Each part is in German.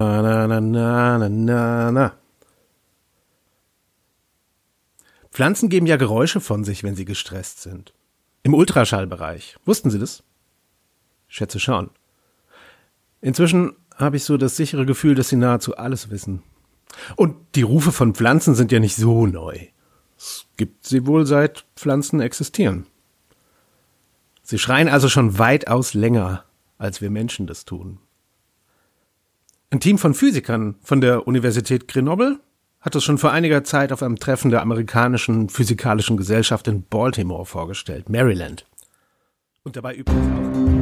Na, na, na, na, na, na. Pflanzen geben ja Geräusche von sich, wenn sie gestresst sind. Im Ultraschallbereich. Wussten Sie das? Schätze schon. Inzwischen habe ich so das sichere Gefühl, dass sie nahezu alles wissen. Und die Rufe von Pflanzen sind ja nicht so neu. Es gibt sie wohl seit Pflanzen existieren. Sie schreien also schon weitaus länger, als wir Menschen das tun. Ein Team von Physikern von der Universität Grenoble hat es schon vor einiger Zeit auf einem Treffen der amerikanischen physikalischen Gesellschaft in Baltimore vorgestellt, Maryland. Und dabei übrigens auch.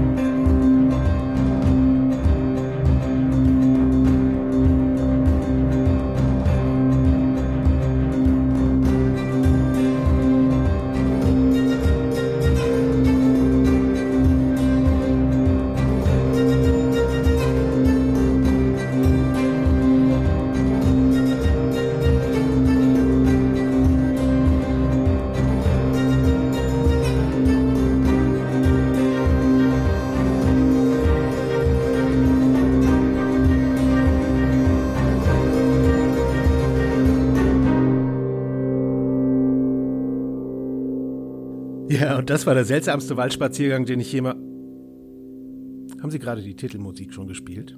Das war der seltsamste Waldspaziergang, den ich jemals. Haben Sie gerade die Titelmusik schon gespielt?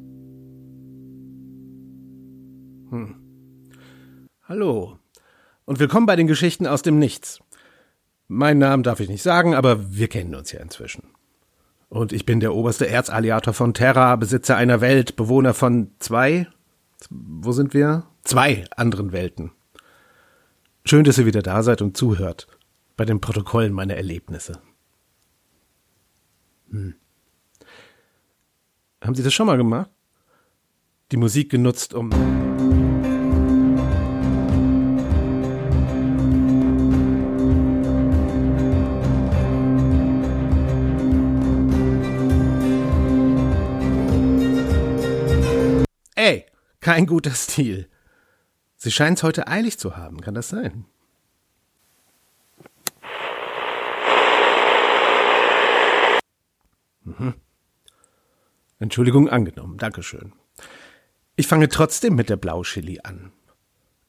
Hm. Hallo. Und willkommen bei den Geschichten aus dem Nichts. Meinen Namen darf ich nicht sagen, aber wir kennen uns ja inzwischen. Und ich bin der oberste Erzalliator von Terra, Besitzer einer Welt, Bewohner von zwei, wo sind wir? Zwei anderen Welten. Schön, dass ihr wieder da seid und zuhört bei den Protokollen meiner Erlebnisse. Hm. Haben Sie das schon mal gemacht? Die Musik genutzt, um. Ey, kein guter Stil. Sie scheinen es heute eilig zu haben, kann das sein? Mhm. Entschuldigung angenommen, Dankeschön. Ich fange trotzdem mit der Blauchili an.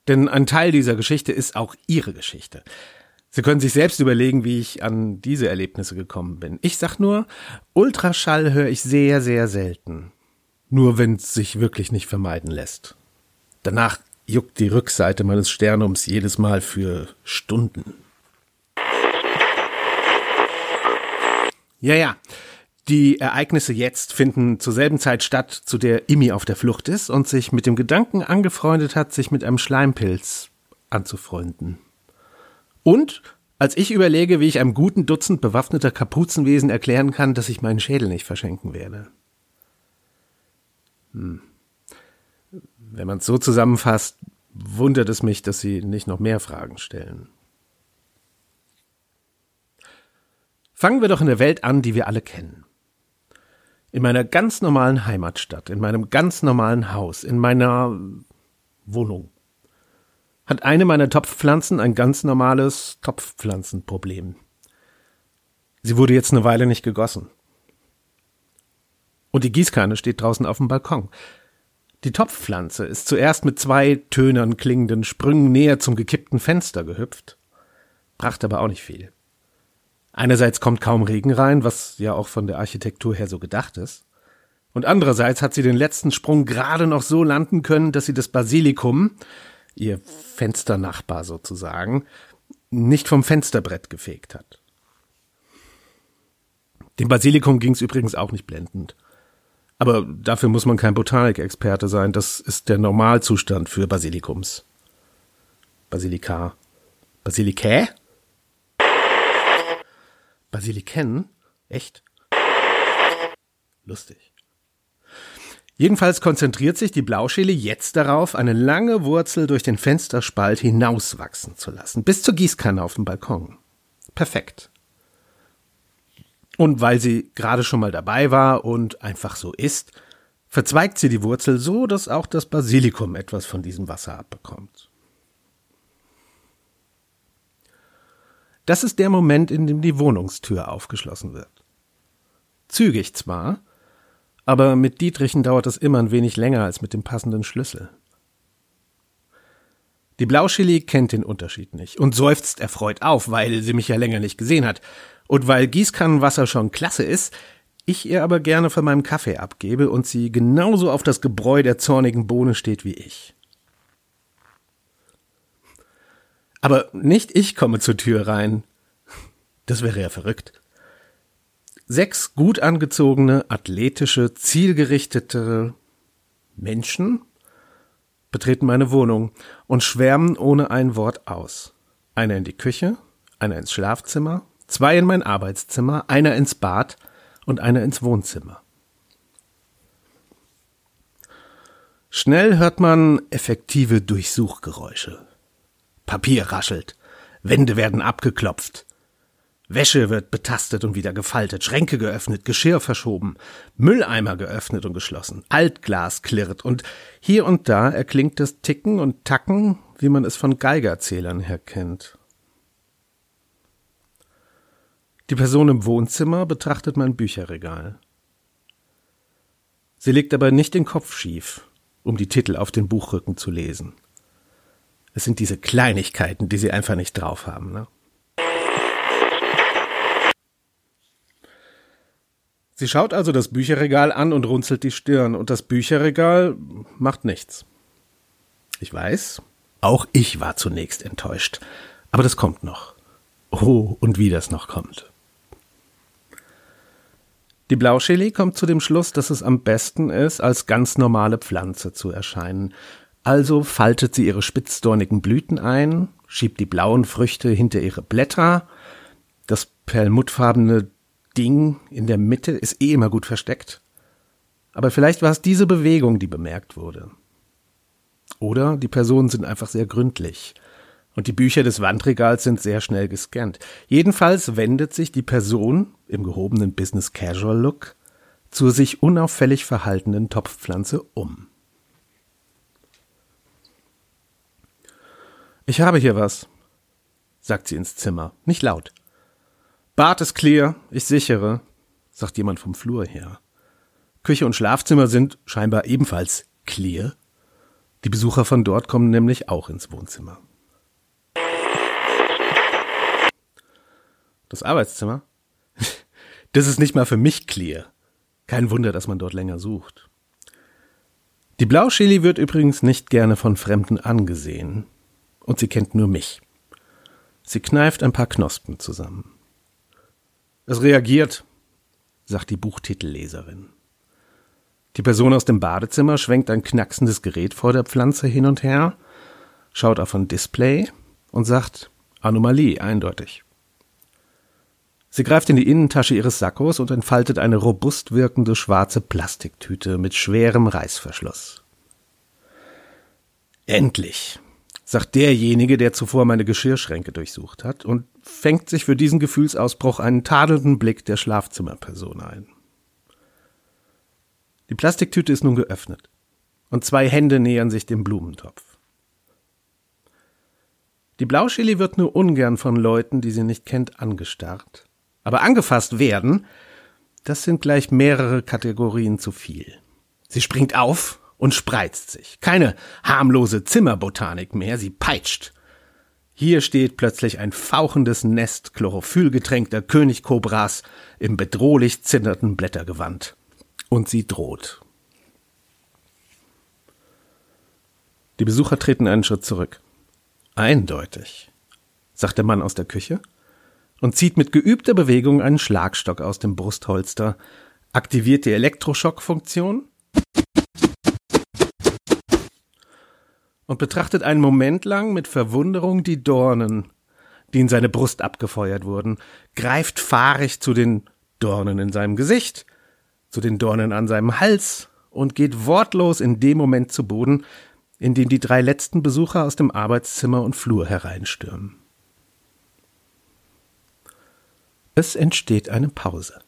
Denn ein Teil dieser Geschichte ist auch Ihre Geschichte. Sie können sich selbst überlegen, wie ich an diese Erlebnisse gekommen bin. Ich sag nur, Ultraschall höre ich sehr, sehr selten. Nur wenn es sich wirklich nicht vermeiden lässt. Danach juckt die Rückseite meines Sternums jedes Mal für Stunden. Ja, ja. Die Ereignisse jetzt finden zur selben Zeit statt, zu der Imi auf der Flucht ist und sich mit dem Gedanken angefreundet hat, sich mit einem Schleimpilz anzufreunden. Und als ich überlege, wie ich einem guten Dutzend bewaffneter Kapuzenwesen erklären kann, dass ich meinen Schädel nicht verschenken werde. Hm. Wenn man es so zusammenfasst, wundert es mich, dass Sie nicht noch mehr Fragen stellen. Fangen wir doch in der Welt an, die wir alle kennen. In meiner ganz normalen Heimatstadt, in meinem ganz normalen Haus, in meiner Wohnung, hat eine meiner Topfpflanzen ein ganz normales Topfpflanzenproblem. Sie wurde jetzt eine Weile nicht gegossen. Und die Gießkanne steht draußen auf dem Balkon. Die Topfpflanze ist zuerst mit zwei tönern klingenden Sprüngen näher zum gekippten Fenster gehüpft, brachte aber auch nicht viel. Einerseits kommt kaum Regen rein, was ja auch von der Architektur her so gedacht ist. Und andererseits hat sie den letzten Sprung gerade noch so landen können, dass sie das Basilikum, ihr Fensternachbar sozusagen, nicht vom Fensterbrett gefegt hat. Dem Basilikum ging's übrigens auch nicht blendend. Aber dafür muss man kein Botanikexperte sein. Das ist der Normalzustand für Basilikums. Basilika. Basilikä? Basiliken? Echt? Lustig. Jedenfalls konzentriert sich die Blauschele jetzt darauf, eine lange Wurzel durch den Fensterspalt hinauswachsen zu lassen, bis zur Gießkanne auf dem Balkon. Perfekt. Und weil sie gerade schon mal dabei war und einfach so ist, verzweigt sie die Wurzel so, dass auch das Basilikum etwas von diesem Wasser abbekommt. Das ist der Moment, in dem die Wohnungstür aufgeschlossen wird. Zügig zwar, aber mit Dietrichen dauert es immer ein wenig länger als mit dem passenden Schlüssel. Die Blauschili kennt den Unterschied nicht und seufzt erfreut auf, weil sie mich ja länger nicht gesehen hat. Und weil Gießkannenwasser schon klasse ist, ich ihr aber gerne von meinem Kaffee abgebe und sie genauso auf das Gebräu der zornigen Bohne steht wie ich. Aber nicht ich komme zur Tür rein. Das wäre ja verrückt. Sechs gut angezogene, athletische, zielgerichtete Menschen betreten meine Wohnung und schwärmen ohne ein Wort aus. Einer in die Küche, einer ins Schlafzimmer, zwei in mein Arbeitszimmer, einer ins Bad und einer ins Wohnzimmer. Schnell hört man effektive Durchsuchgeräusche. Papier raschelt, Wände werden abgeklopft, Wäsche wird betastet und wieder gefaltet, Schränke geöffnet, Geschirr verschoben, Mülleimer geöffnet und geschlossen, Altglas klirrt und hier und da erklingt das Ticken und Tacken, wie man es von Geigerzählern her kennt. Die Person im Wohnzimmer betrachtet mein Bücherregal. Sie legt aber nicht den Kopf schief, um die Titel auf den Buchrücken zu lesen. Es sind diese Kleinigkeiten, die sie einfach nicht drauf haben. Ne? Sie schaut also das Bücherregal an und runzelt die Stirn, und das Bücherregal macht nichts. Ich weiß, auch ich war zunächst enttäuscht, aber das kommt noch. Oh, und wie das noch kommt. Die Blauschili kommt zu dem Schluss, dass es am besten ist, als ganz normale Pflanze zu erscheinen. Also faltet sie ihre spitzdornigen Blüten ein, schiebt die blauen Früchte hinter ihre Blätter, das perlmuttfarbene Ding in der Mitte ist eh immer gut versteckt. Aber vielleicht war es diese Bewegung, die bemerkt wurde. Oder die Personen sind einfach sehr gründlich. Und die Bücher des Wandregals sind sehr schnell gescannt. Jedenfalls wendet sich die Person im gehobenen Business Casual Look zur sich unauffällig verhaltenen Topfpflanze um. Ich habe hier was, sagt sie ins Zimmer, nicht laut. Bad ist clear, ich sichere, sagt jemand vom Flur her. Küche und Schlafzimmer sind scheinbar ebenfalls clear. Die Besucher von dort kommen nämlich auch ins Wohnzimmer. Das Arbeitszimmer? Das ist nicht mal für mich clear. Kein Wunder, dass man dort länger sucht. Die Blauschili wird übrigens nicht gerne von Fremden angesehen. Und sie kennt nur mich. Sie kneift ein paar Knospen zusammen. Es reagiert, sagt die Buchtitelleserin. Die Person aus dem Badezimmer schwenkt ein knacksendes Gerät vor der Pflanze hin und her, schaut auf ein Display und sagt Anomalie eindeutig. Sie greift in die Innentasche ihres Sackos und entfaltet eine robust wirkende schwarze Plastiktüte mit schwerem Reißverschluss. Endlich, sagt derjenige, der zuvor meine Geschirrschränke durchsucht hat und fängt sich für diesen Gefühlsausbruch einen tadelnden Blick der Schlafzimmerperson ein. Die Plastiktüte ist nun geöffnet und zwei Hände nähern sich dem Blumentopf. Die Blauschili wird nur ungern von Leuten, die sie nicht kennt, angestarrt. Aber angefasst werden, das sind gleich mehrere Kategorien zu viel. Sie springt auf und spreizt sich. Keine harmlose Zimmerbotanik mehr, sie peitscht. Hier steht plötzlich ein fauchendes Nest chlorophyllgetränkter Königkobras im bedrohlich zinnernden Blättergewand. Und sie droht. Die Besucher treten einen Schritt zurück. Eindeutig, sagt der Mann aus der Küche und zieht mit geübter Bewegung einen Schlagstock aus dem Brustholster, aktiviert die Elektroschockfunktion und betrachtet einen Moment lang mit Verwunderung die Dornen, die in seine Brust abgefeuert wurden, greift fahrig zu den Dornen in seinem Gesicht, zu den Dornen an seinem Hals und geht wortlos in dem Moment zu Boden, in dem die drei letzten Besucher aus dem Arbeitszimmer und Flur hereinstürmen. Es entsteht eine Pause.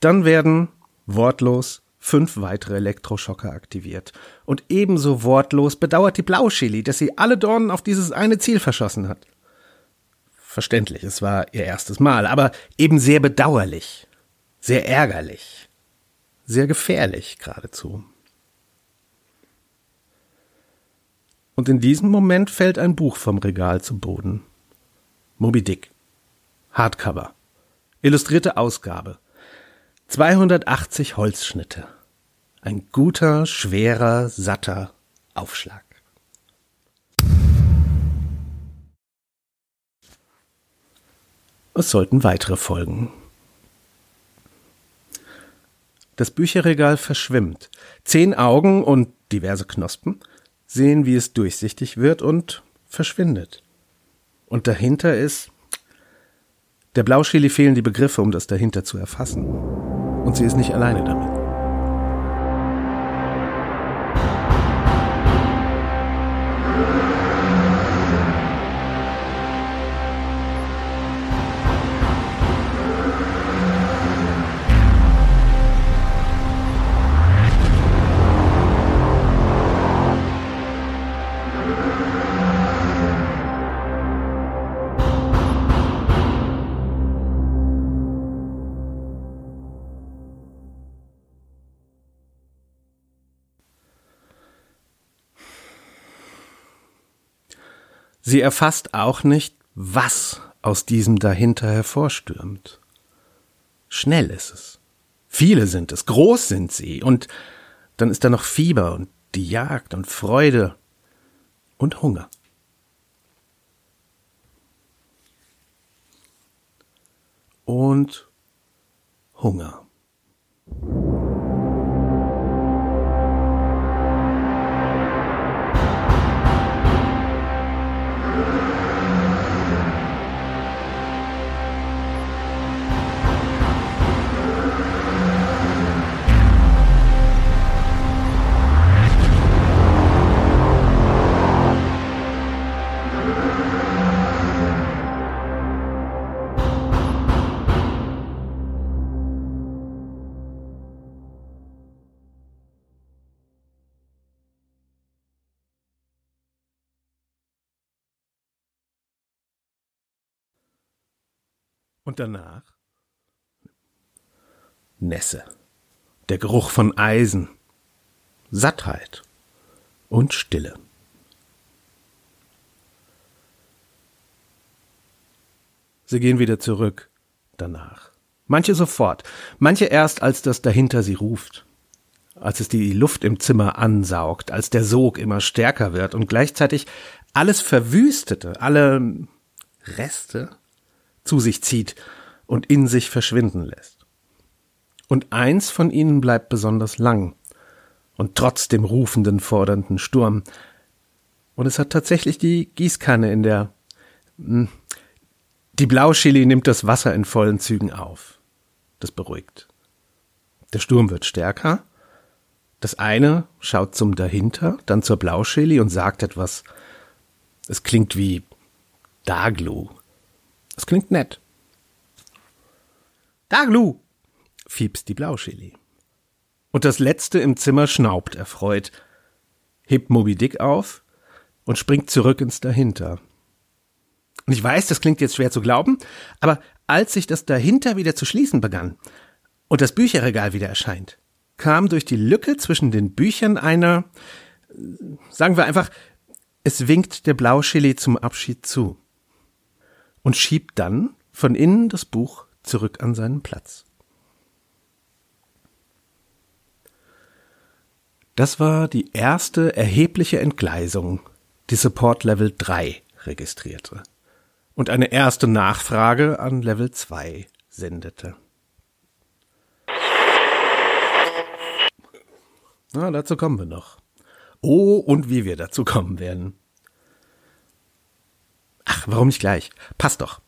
Dann werden wortlos fünf weitere Elektroschocker aktiviert. Und ebenso wortlos bedauert die Blauschili, dass sie alle Dornen auf dieses eine Ziel verschossen hat. Verständlich, es war ihr erstes Mal, aber eben sehr bedauerlich, sehr ärgerlich, sehr gefährlich geradezu. Und in diesem Moment fällt ein Buch vom Regal zu Boden. Moby Dick. Hardcover. Illustrierte Ausgabe. 280 Holzschnitte. Ein guter, schwerer, satter Aufschlag. Es sollten weitere folgen. Das Bücherregal verschwimmt. Zehn Augen und diverse Knospen sehen, wie es durchsichtig wird und verschwindet. Und dahinter ist. Der Blauschili fehlen die Begriffe, um das dahinter zu erfassen. Und sie ist nicht alleine damit. Sie erfasst auch nicht, was aus diesem dahinter hervorstürmt. Schnell ist es. Viele sind es, groß sind sie, und dann ist da noch Fieber und die Jagd und Freude und Hunger. Und Hunger. Und danach? Nässe. Der Geruch von Eisen. Sattheit. Und Stille. Sie gehen wieder zurück. Danach. Manche sofort, manche erst, als das dahinter sie ruft, als es die Luft im Zimmer ansaugt, als der Sog immer stärker wird und gleichzeitig alles Verwüstete, alle Reste zu sich zieht und in sich verschwinden lässt. Und eins von ihnen bleibt besonders lang und trotz dem rufenden, fordernden Sturm. Und es hat tatsächlich die Gießkanne in der. Hm, die Blauschili nimmt das Wasser in vollen Zügen auf. Das beruhigt. Der Sturm wird stärker. Das eine schaut zum dahinter, dann zur Blauschili und sagt etwas. Es klingt wie Daglu. Das klingt nett. Daglu, fiebst die Blauschili. Und das letzte im Zimmer schnaubt erfreut, hebt Moby Dick auf und springt zurück ins Dahinter. Und ich weiß, das klingt jetzt schwer zu glauben, aber als sich das Dahinter wieder zu schließen begann und das Bücherregal wieder erscheint, kam durch die Lücke zwischen den Büchern einer, sagen wir einfach, es winkt der Blauschili zum Abschied zu und schiebt dann von innen das Buch zurück an seinen Platz. Das war die erste erhebliche Entgleisung, die Support Level 3 registrierte und eine erste Nachfrage an Level 2 sendete. Na, dazu kommen wir noch. Oh, und wie wir dazu kommen werden. Ach, warum nicht gleich? Passt doch.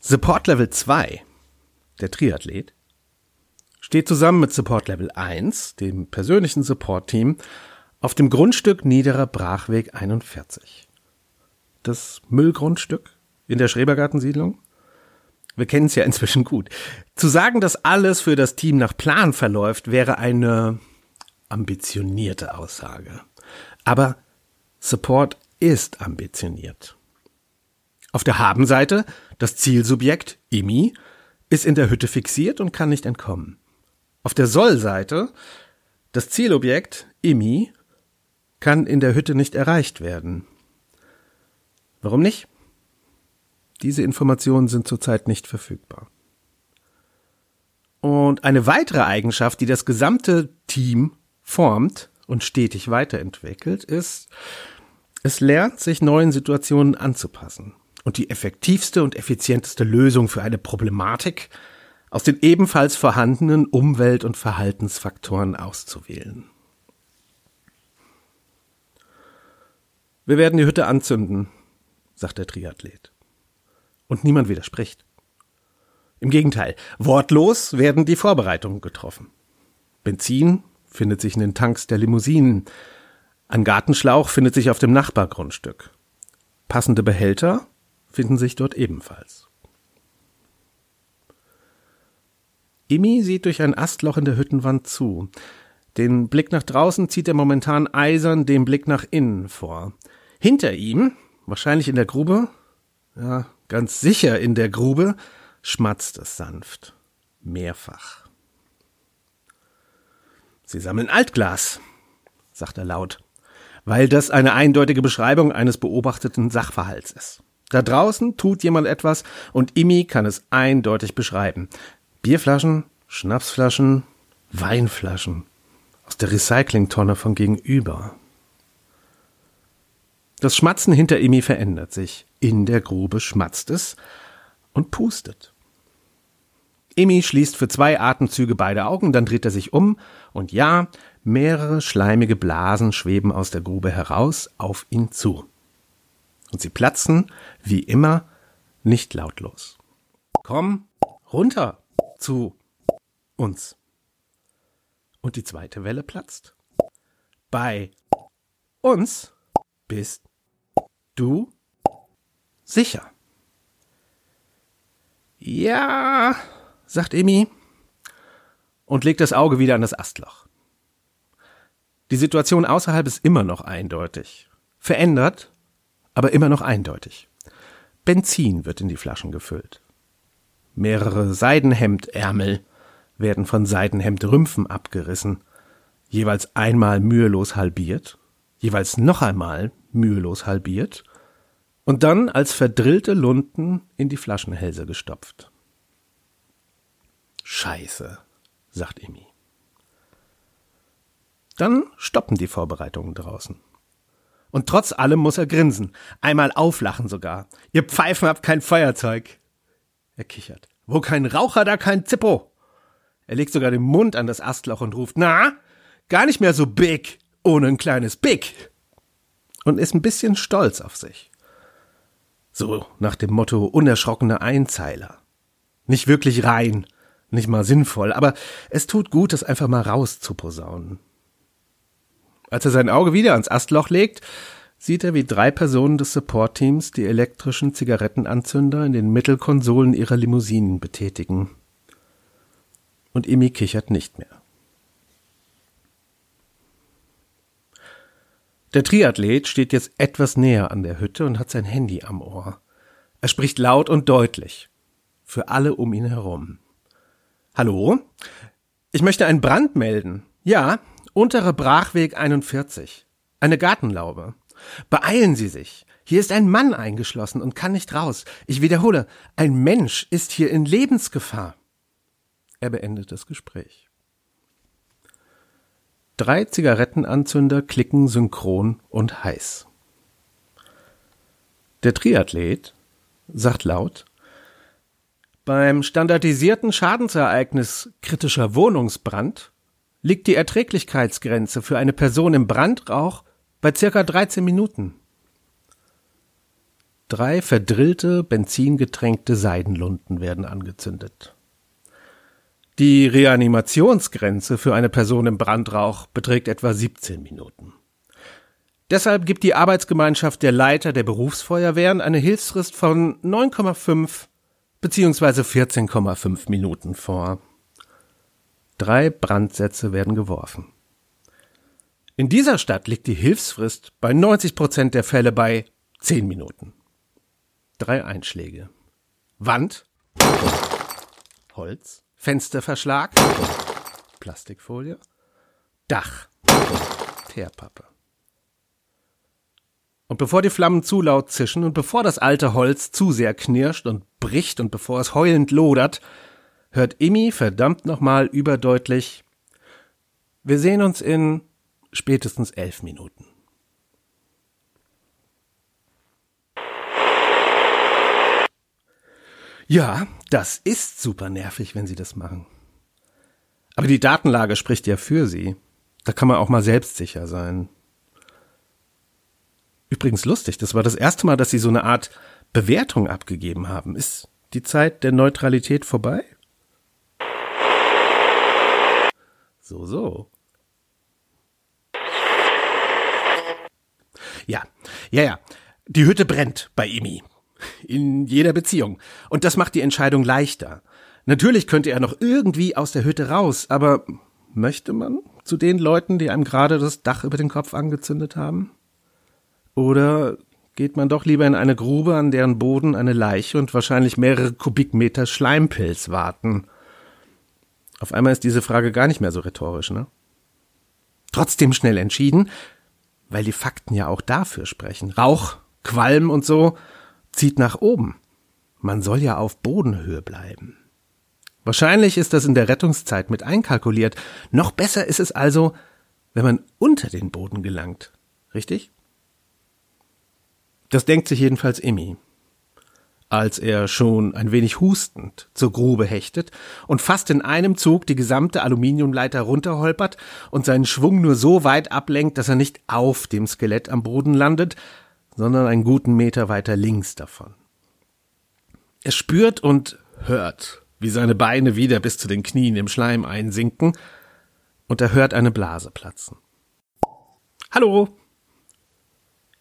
Support Level 2, der Triathlet, steht zusammen mit Support Level 1, dem persönlichen Support-Team, auf dem Grundstück Niederer Brachweg 41. Das Müllgrundstück in der Schrebergartensiedlung. Wir kennen es ja inzwischen gut. Zu sagen, dass alles für das Team nach Plan verläuft, wäre eine ambitionierte Aussage. Aber Support ist ambitioniert. Auf der Habenseite das Zielsubjekt, Imi, ist in der Hütte fixiert und kann nicht entkommen. Auf der Sollseite das Zielobjekt, Imi, kann in der Hütte nicht erreicht werden. Warum nicht? Diese Informationen sind zurzeit nicht verfügbar. Und eine weitere Eigenschaft, die das gesamte Team formt und stetig weiterentwickelt, ist, es lernt, sich neuen Situationen anzupassen und die effektivste und effizienteste Lösung für eine Problematik aus den ebenfalls vorhandenen Umwelt- und Verhaltensfaktoren auszuwählen. Wir werden die Hütte anzünden, sagt der Triathlet. Und niemand widerspricht. Im Gegenteil, wortlos werden die Vorbereitungen getroffen. Benzin findet sich in den Tanks der Limousinen. Ein Gartenschlauch findet sich auf dem Nachbargrundstück. Passende Behälter finden sich dort ebenfalls. Imi sieht durch ein Astloch in der Hüttenwand zu. Den Blick nach draußen zieht er momentan eisern dem Blick nach innen vor. Hinter ihm, wahrscheinlich in der Grube, ja, ganz sicher in der Grube, schmatzt es sanft. Mehrfach. Sie sammeln Altglas, sagt er laut, weil das eine eindeutige Beschreibung eines beobachteten Sachverhalts ist. Da draußen tut jemand etwas und Imi kann es eindeutig beschreiben. Bierflaschen, Schnapsflaschen, Weinflaschen aus der Recyclingtonne von gegenüber. Das Schmatzen hinter Imi verändert sich. In der Grube schmatzt es und pustet. Imi schließt für zwei Atemzüge beide Augen, dann dreht er sich um und ja, mehrere schleimige Blasen schweben aus der Grube heraus auf ihn zu und sie platzen, wie immer, nicht lautlos. Komm runter zu uns. Und die zweite Welle platzt. Bei uns bist du sicher. Ja, sagt Emi und legt das Auge wieder an das Astloch. Die Situation außerhalb ist immer noch eindeutig. Verändert aber immer noch eindeutig. Benzin wird in die Flaschen gefüllt. Mehrere Seidenhemdärmel werden von Seidenhemdrümpfen abgerissen, jeweils einmal mühelos halbiert, jeweils noch einmal mühelos halbiert und dann als verdrillte Lunten in die Flaschenhälse gestopft. Scheiße, sagt Emi. Dann stoppen die Vorbereitungen draußen. Und trotz allem muss er grinsen. Einmal auflachen sogar. Ihr Pfeifen habt kein Feuerzeug. Er kichert. Wo kein Raucher, da kein Zippo. Er legt sogar den Mund an das Astloch und ruft, na, gar nicht mehr so big, ohne ein kleines Big. Und ist ein bisschen stolz auf sich. So nach dem Motto unerschrockener Einzeiler. Nicht wirklich rein, nicht mal sinnvoll, aber es tut gut, das einfach mal rauszuposaunen. Als er sein Auge wieder ans Astloch legt, sieht er, wie drei Personen des Support-Teams die elektrischen Zigarettenanzünder in den Mittelkonsolen ihrer Limousinen betätigen. Und Imi kichert nicht mehr. Der Triathlet steht jetzt etwas näher an der Hütte und hat sein Handy am Ohr. Er spricht laut und deutlich. Für alle um ihn herum. Hallo? Ich möchte einen Brand melden. Ja, Unterer Brachweg 41. Eine Gartenlaube. Beeilen Sie sich. Hier ist ein Mann eingeschlossen und kann nicht raus. Ich wiederhole, ein Mensch ist hier in Lebensgefahr. Er beendet das Gespräch. Drei Zigarettenanzünder klicken synchron und heiß. Der Triathlet sagt laut, beim standardisierten Schadensereignis kritischer Wohnungsbrand liegt die Erträglichkeitsgrenze für eine Person im Brandrauch bei circa 13 Minuten. Drei verdrillte, benzingetränkte Seidenlunden werden angezündet. Die Reanimationsgrenze für eine Person im Brandrauch beträgt etwa 17 Minuten. Deshalb gibt die Arbeitsgemeinschaft der Leiter der Berufsfeuerwehren eine Hilfsfrist von 9,5 beziehungsweise 14,5 Minuten vor. Drei Brandsätze werden geworfen. In dieser Stadt liegt die Hilfsfrist bei 90 Prozent der Fälle bei 10 Minuten. Drei Einschläge. Wand, Holz, Fensterverschlag, Plastikfolie, Dach, Teerpappe. Und bevor die Flammen zu laut zischen und bevor das alte Holz zu sehr knirscht und bricht und bevor es heulend lodert, hört Imi verdammt nochmal überdeutlich, wir sehen uns in spätestens elf Minuten. Ja, das ist super nervig, wenn sie das machen. Aber die Datenlage spricht ja für sie. Da kann man auch mal selbstsicher sein. Übrigens lustig, das war das erste Mal, dass sie so eine Art Bewertung abgegeben haben. Ist die Zeit der Neutralität vorbei? So, so. Ja, ja, ja. Die Hütte brennt bei Emi. In jeder Beziehung. Und das macht die Entscheidung leichter. Natürlich könnte er noch irgendwie aus der Hütte raus, aber möchte man zu den Leuten, die einem gerade das Dach über den Kopf angezündet haben? Oder geht man doch lieber in eine Grube, an deren Boden eine Leiche und wahrscheinlich mehrere Kubikmeter Schleimpilz warten? Auf einmal ist diese Frage gar nicht mehr so rhetorisch, ne? Trotzdem schnell entschieden, weil die Fakten ja auch dafür sprechen. Rauch, Qualm und so zieht nach oben. Man soll ja auf Bodenhöhe bleiben. Wahrscheinlich ist das in der Rettungszeit mit einkalkuliert. Noch besser ist es also, wenn man unter den Boden gelangt. Richtig? Das denkt sich jedenfalls Emmy. Als er schon ein wenig hustend zur Grube hechtet und fast in einem Zug die gesamte Aluminiumleiter runterholpert und seinen Schwung nur so weit ablenkt, dass er nicht auf dem Skelett am Boden landet, sondern einen guten Meter weiter links davon. Er spürt und hört, wie seine Beine wieder bis zu den Knien im Schleim einsinken, und er hört eine Blase platzen. Hallo.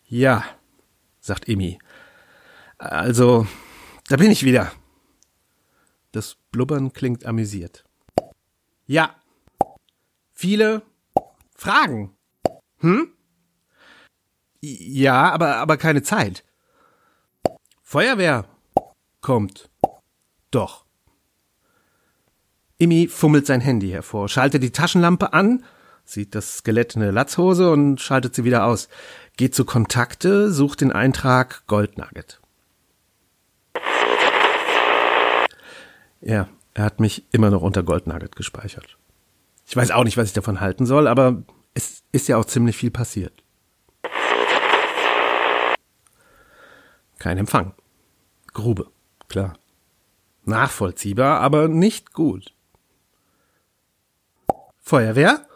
Ja, sagt Emmy. Also, da bin ich wieder. Das Blubbern klingt amüsiert. Ja. Viele Fragen. Hm? Ja, aber, aber keine Zeit. Feuerwehr kommt. Doch. Imi fummelt sein Handy hervor, schaltet die Taschenlampe an, sieht das Skelett in der Latzhose und schaltet sie wieder aus. Geht zu Kontakte, sucht den Eintrag Goldnugget. Ja, er hat mich immer noch unter Goldnugget gespeichert. Ich weiß auch nicht, was ich davon halten soll, aber es ist ja auch ziemlich viel passiert. Kein Empfang. Grube, klar. Nachvollziehbar, aber nicht gut. Feuerwehr?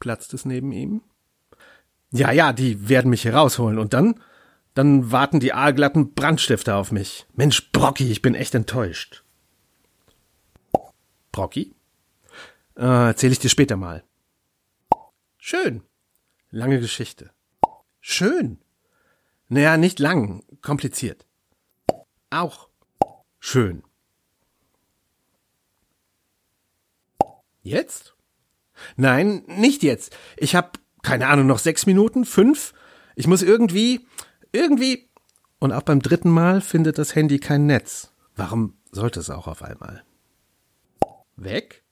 platzt es neben ihm. Ja, ja, die werden mich hier rausholen und dann, dann warten die aalglatten Brandstifter auf mich. Mensch, Brocky, ich bin echt enttäuscht. Brocky? Äh, erzähl ich dir später mal. Schön. Lange Geschichte. Schön. Naja, nicht lang, kompliziert. Auch schön. Jetzt? Nein, nicht jetzt. Ich hab, keine Ahnung, noch sechs Minuten, fünf. Ich muss irgendwie, irgendwie. Und auch beim dritten Mal findet das Handy kein Netz. Warum sollte es auch auf einmal? Weg?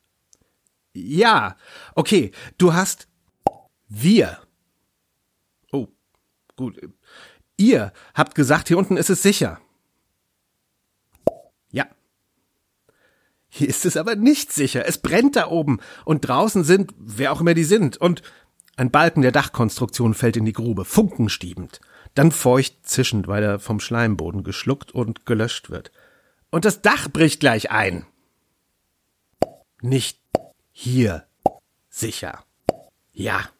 Ja, okay, du hast wir. Oh, gut. Ihr habt gesagt, hier unten ist es sicher. Ja. Hier ist es aber nicht sicher. Es brennt da oben. Und draußen sind, wer auch immer die sind. Und ein Balken der Dachkonstruktion fällt in die Grube, funkenstiebend. Dann feucht zischend, weil er vom Schleimboden geschluckt und gelöscht wird. Und das Dach bricht gleich ein. Nicht hier sicher. Ja.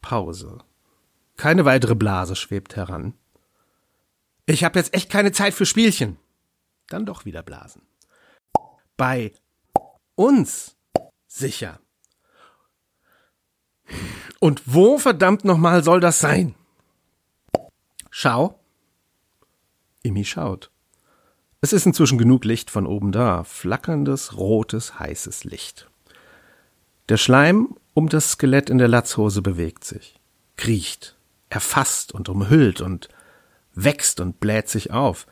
Pause. Keine weitere Blase schwebt heran. Ich habe jetzt echt keine Zeit für Spielchen. Dann doch wieder Blasen. Bei uns sicher. Und wo verdammt nochmal soll das sein? Schau. Imi schaut. Es ist inzwischen genug Licht von oben da, flackerndes, rotes, heißes Licht. Der Schleim um das Skelett in der Latzhose bewegt sich, kriecht, erfasst und umhüllt und wächst und bläht sich auf,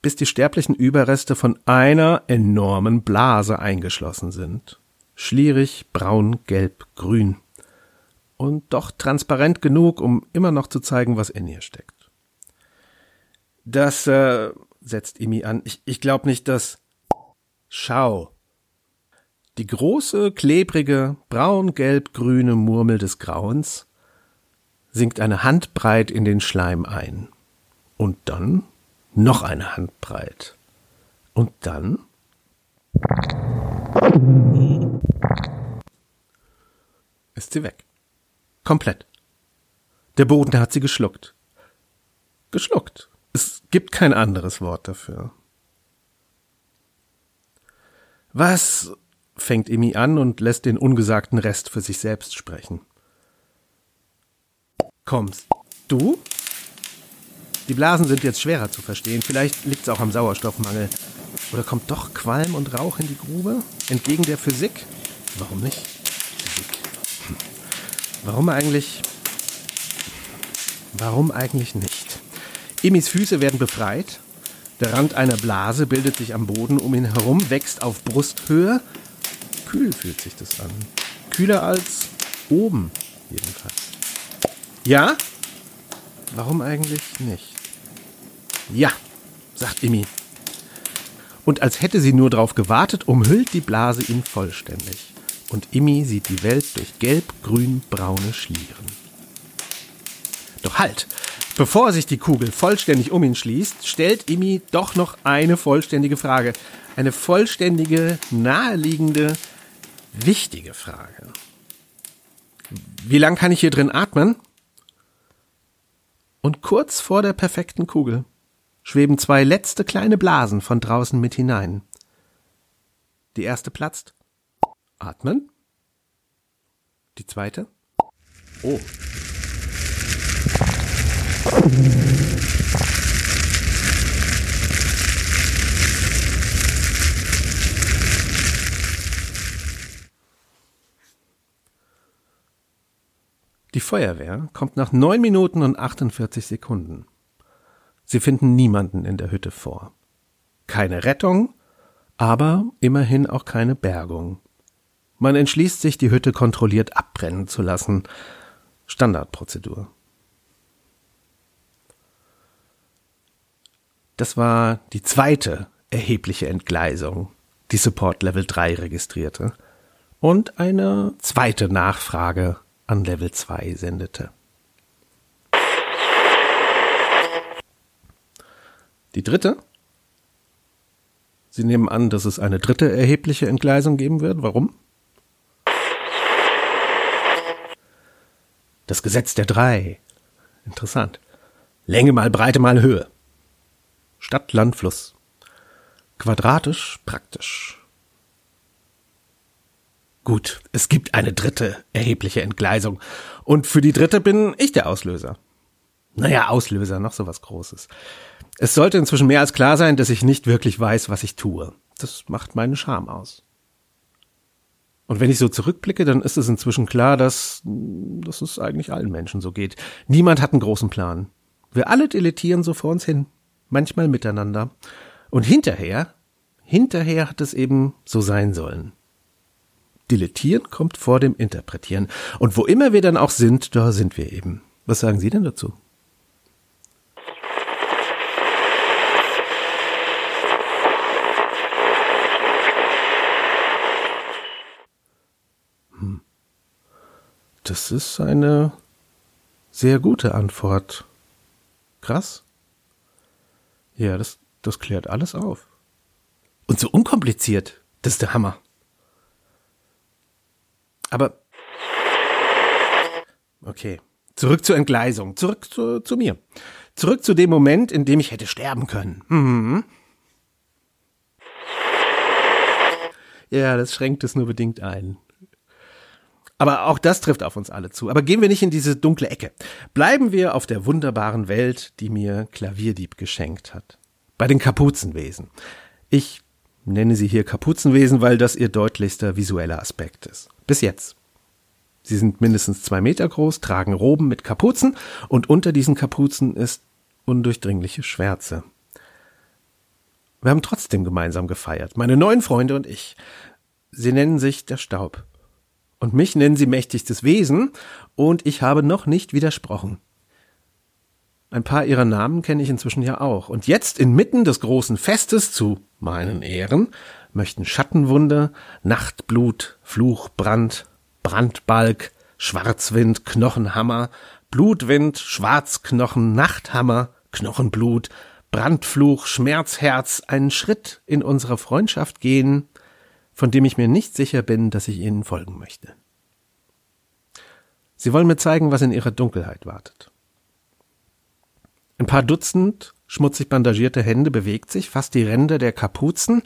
bis die sterblichen Überreste von einer enormen Blase eingeschlossen sind. Schlierig, braun, gelb, grün. Und doch transparent genug, um immer noch zu zeigen, was in ihr steckt. Das, äh, setzt Imi an, ich, ich glaube nicht, dass. Schau. Die große, klebrige, braun-gelb-grüne Murmel des Grauens sinkt eine Handbreit in den Schleim ein. Und dann noch eine Handbreit. Und dann ist sie weg. Komplett. Der Boden hat sie geschluckt. Geschluckt. Es gibt kein anderes Wort dafür. Was? fängt Emi an und lässt den ungesagten Rest für sich selbst sprechen. Kommst du? Die Blasen sind jetzt schwerer zu verstehen. Vielleicht liegt es auch am Sauerstoffmangel. Oder kommt doch Qualm und Rauch in die Grube? Entgegen der Physik? Warum nicht? Physik. Hm. Warum eigentlich? Warum eigentlich nicht? Emis Füße werden befreit. Der Rand einer Blase bildet sich am Boden um ihn herum, wächst auf Brusthöhe. Kühl fühlt sich das an. Kühler als oben, jedenfalls. Ja? Warum eigentlich nicht? Ja, sagt Imi. Und als hätte sie nur darauf gewartet, umhüllt die Blase ihn vollständig. Und Imi sieht die Welt durch gelb-grün-braune Schlieren. Doch halt! Bevor sich die Kugel vollständig um ihn schließt, stellt Imi doch noch eine vollständige Frage. Eine vollständige, naheliegende, wichtige Frage. Wie lang kann ich hier drin atmen? Und kurz vor der perfekten Kugel schweben zwei letzte kleine Blasen von draußen mit hinein. Die erste platzt. Atmen. Die zweite. Oh. Die Feuerwehr kommt nach neun Minuten und 48 Sekunden. Sie finden niemanden in der Hütte vor. Keine Rettung, aber immerhin auch keine Bergung. Man entschließt sich, die Hütte kontrolliert abbrennen zu lassen. Standardprozedur. Das war die zweite erhebliche Entgleisung, die Support Level 3 registrierte. Und eine zweite Nachfrage an Level 2 sendete. Die dritte? Sie nehmen an, dass es eine dritte erhebliche Entgleisung geben wird. Warum? Das Gesetz der drei. Interessant. Länge mal Breite mal Höhe. Stadt, Land, Fluss. Quadratisch, praktisch. Gut, es gibt eine dritte erhebliche Entgleisung. Und für die dritte bin ich der Auslöser. Naja, Auslöser, noch so was Großes. Es sollte inzwischen mehr als klar sein, dass ich nicht wirklich weiß, was ich tue. Das macht meinen Charme aus. Und wenn ich so zurückblicke, dann ist es inzwischen klar, dass, dass es eigentlich allen Menschen so geht. Niemand hat einen großen Plan. Wir alle dilettieren so vor uns hin. Manchmal miteinander. Und hinterher, hinterher hat es eben so sein sollen. Dilettieren kommt vor dem Interpretieren. Und wo immer wir dann auch sind, da sind wir eben. Was sagen Sie denn dazu? Hm. Das ist eine sehr gute Antwort. Krass. Ja, das, das klärt alles auf. Und so unkompliziert. Das ist der Hammer. Aber okay, zurück zur Entgleisung, zurück zu, zu mir. Zurück zu dem Moment, in dem ich hätte sterben können. Mhm. Ja, das schränkt es nur bedingt ein. Aber auch das trifft auf uns alle zu. Aber gehen wir nicht in diese dunkle Ecke. Bleiben wir auf der wunderbaren Welt, die mir Klavierdieb geschenkt hat. bei den Kapuzenwesen. Ich nenne sie hier Kapuzenwesen, weil das ihr deutlichster visueller Aspekt ist. Bis jetzt. Sie sind mindestens zwei Meter groß, tragen Roben mit Kapuzen und unter diesen Kapuzen ist undurchdringliche Schwärze. Wir haben trotzdem gemeinsam gefeiert, meine neuen Freunde und ich. Sie nennen sich der Staub. Und mich nennen sie mächtigstes Wesen, und ich habe noch nicht widersprochen. Ein paar ihrer Namen kenne ich inzwischen ja auch. Und jetzt inmitten des großen Festes zu meinen Ehren möchten Schattenwunder, Nachtblut, Fluchbrand, Brandbalg, Schwarzwind, Knochenhammer, Blutwind, Schwarzknochen, Nachthammer, Knochenblut, Brandfluch, Schmerzherz einen Schritt in unserer Freundschaft gehen, von dem ich mir nicht sicher bin, dass ich ihnen folgen möchte. Sie wollen mir zeigen, was in ihrer Dunkelheit wartet. Ein paar Dutzend schmutzig bandagierte Hände bewegt sich, fast die Ränder der Kapuzen,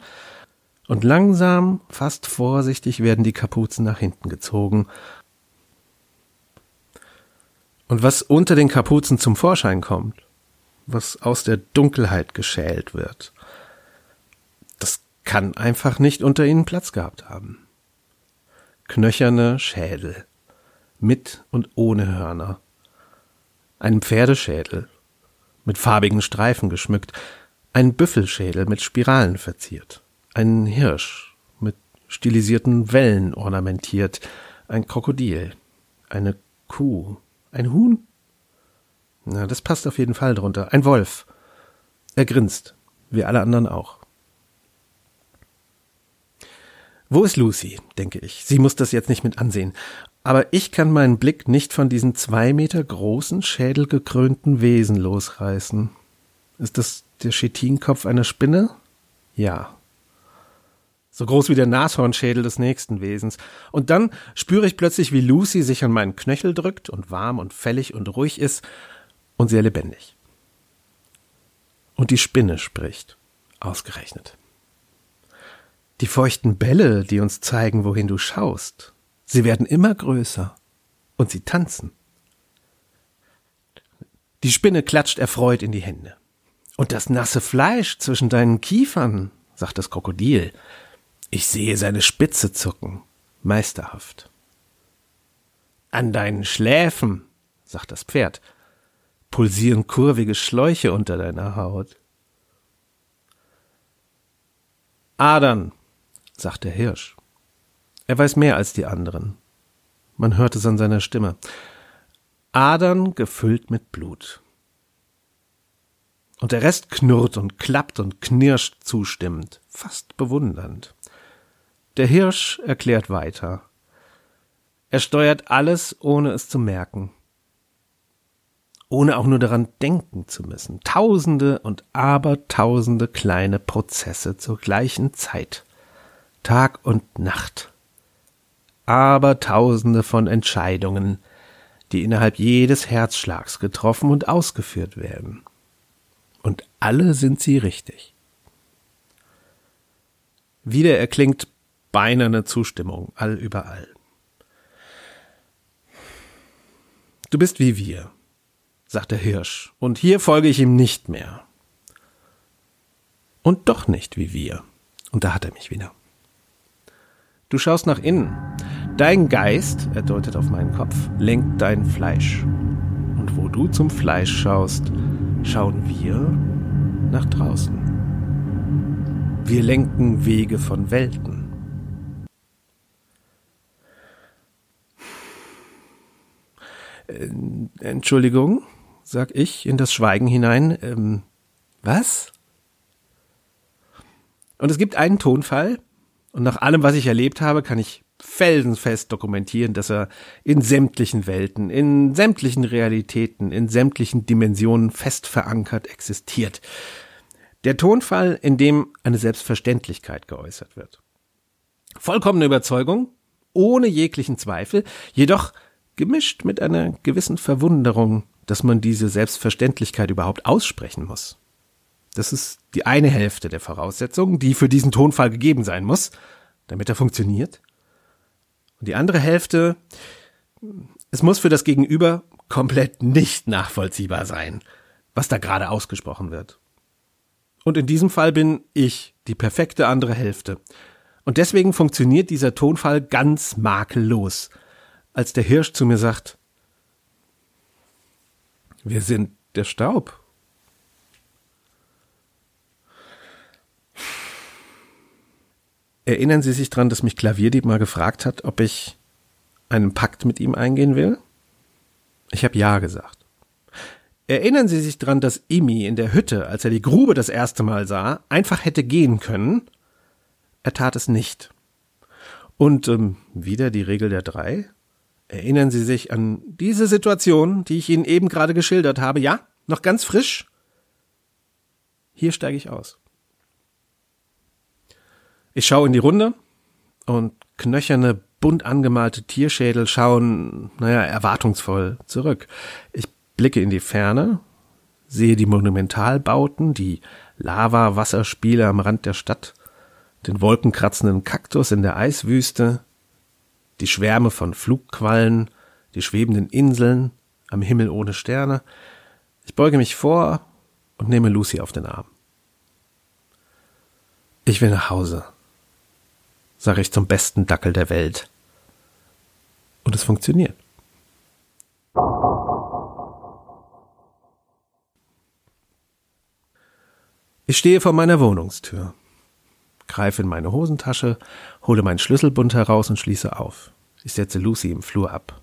und langsam, fast vorsichtig werden die Kapuzen nach hinten gezogen. Und was unter den Kapuzen zum Vorschein kommt, was aus der Dunkelheit geschält wird. Kann einfach nicht unter ihnen Platz gehabt haben. Knöcherne Schädel, mit und ohne Hörner. Ein Pferdeschädel, mit farbigen Streifen geschmückt, ein Büffelschädel mit Spiralen verziert, ein Hirsch mit stilisierten Wellen ornamentiert, ein Krokodil, eine Kuh, ein Huhn, na, das passt auf jeden Fall drunter. Ein Wolf. Er grinst, wie alle anderen auch. Wo ist Lucy, denke ich. Sie muss das jetzt nicht mit ansehen. Aber ich kann meinen Blick nicht von diesen zwei Meter großen, schädelgekrönten Wesen losreißen. Ist das der Chetinkopf einer Spinne? Ja. So groß wie der Nashornschädel des nächsten Wesens. Und dann spüre ich plötzlich, wie Lucy sich an meinen Knöchel drückt und warm und fällig und ruhig ist und sehr lebendig. Und die Spinne spricht, ausgerechnet. Die feuchten Bälle, die uns zeigen, wohin du schaust, sie werden immer größer und sie tanzen. Die Spinne klatscht erfreut in die Hände. Und das nasse Fleisch zwischen deinen Kiefern, sagt das Krokodil. Ich sehe seine Spitze zucken. Meisterhaft. An deinen Schläfen, sagt das Pferd pulsieren kurvige Schläuche unter deiner Haut. Adern, sagt der Hirsch. Er weiß mehr als die anderen. Man hört es an seiner Stimme. Adern gefüllt mit Blut. Und der Rest knurrt und klappt und knirscht zustimmend, fast bewundernd. Der Hirsch erklärt weiter. Er steuert alles, ohne es zu merken ohne auch nur daran denken zu müssen. Tausende und abertausende kleine Prozesse zur gleichen Zeit. Tag und Nacht. Abertausende von Entscheidungen, die innerhalb jedes Herzschlags getroffen und ausgeführt werden. Und alle sind sie richtig. Wieder erklingt beinerne Zustimmung allüberall. Du bist wie wir, sagt der Hirsch, und hier folge ich ihm nicht mehr. Und doch nicht wie wir. Und da hat er mich wieder. Du schaust nach innen. Dein Geist, er deutet auf meinen Kopf, lenkt dein Fleisch. Und wo du zum Fleisch schaust, schauen wir nach draußen. Wir lenken Wege von Welten. Äh, Entschuldigung, sag ich in das Schweigen hinein. Ähm, was? Und es gibt einen Tonfall, und nach allem, was ich erlebt habe, kann ich felsenfest dokumentieren, dass er in sämtlichen Welten, in sämtlichen Realitäten, in sämtlichen Dimensionen fest verankert existiert. Der Tonfall, in dem eine Selbstverständlichkeit geäußert wird. Vollkommene Überzeugung, ohne jeglichen Zweifel, jedoch gemischt mit einer gewissen Verwunderung dass man diese Selbstverständlichkeit überhaupt aussprechen muss. Das ist die eine Hälfte der Voraussetzungen, die für diesen Tonfall gegeben sein muss, damit er funktioniert. Und die andere Hälfte, es muss für das Gegenüber komplett nicht nachvollziehbar sein, was da gerade ausgesprochen wird. Und in diesem Fall bin ich die perfekte andere Hälfte. Und deswegen funktioniert dieser Tonfall ganz makellos, als der Hirsch zu mir sagt, wir sind der Staub. Erinnern Sie sich dran, dass mich Klavierdieb mal gefragt hat, ob ich einen Pakt mit ihm eingehen will? Ich habe ja gesagt. Erinnern Sie sich dran, dass Imi in der Hütte, als er die Grube das erste Mal sah, einfach hätte gehen können? Er tat es nicht. Und ähm, wieder die Regel der drei. Erinnern Sie sich an diese Situation, die ich Ihnen eben gerade geschildert habe? Ja? Noch ganz frisch? Hier steige ich aus. Ich schaue in die Runde und knöcherne, bunt angemalte Tierschädel schauen, naja, erwartungsvoll zurück. Ich blicke in die Ferne, sehe die Monumentalbauten, die Lava-Wasserspiele am Rand der Stadt, den wolkenkratzenden Kaktus in der Eiswüste, die Schwärme von Flugquallen, die schwebenden Inseln am Himmel ohne Sterne. Ich beuge mich vor und nehme Lucy auf den Arm. Ich will nach Hause sage ich zum besten Dackel der Welt. Und es funktioniert. Ich stehe vor meiner Wohnungstür, greife in meine Hosentasche, hole meinen Schlüsselbund heraus und schließe auf. Ich setze Lucy im Flur ab.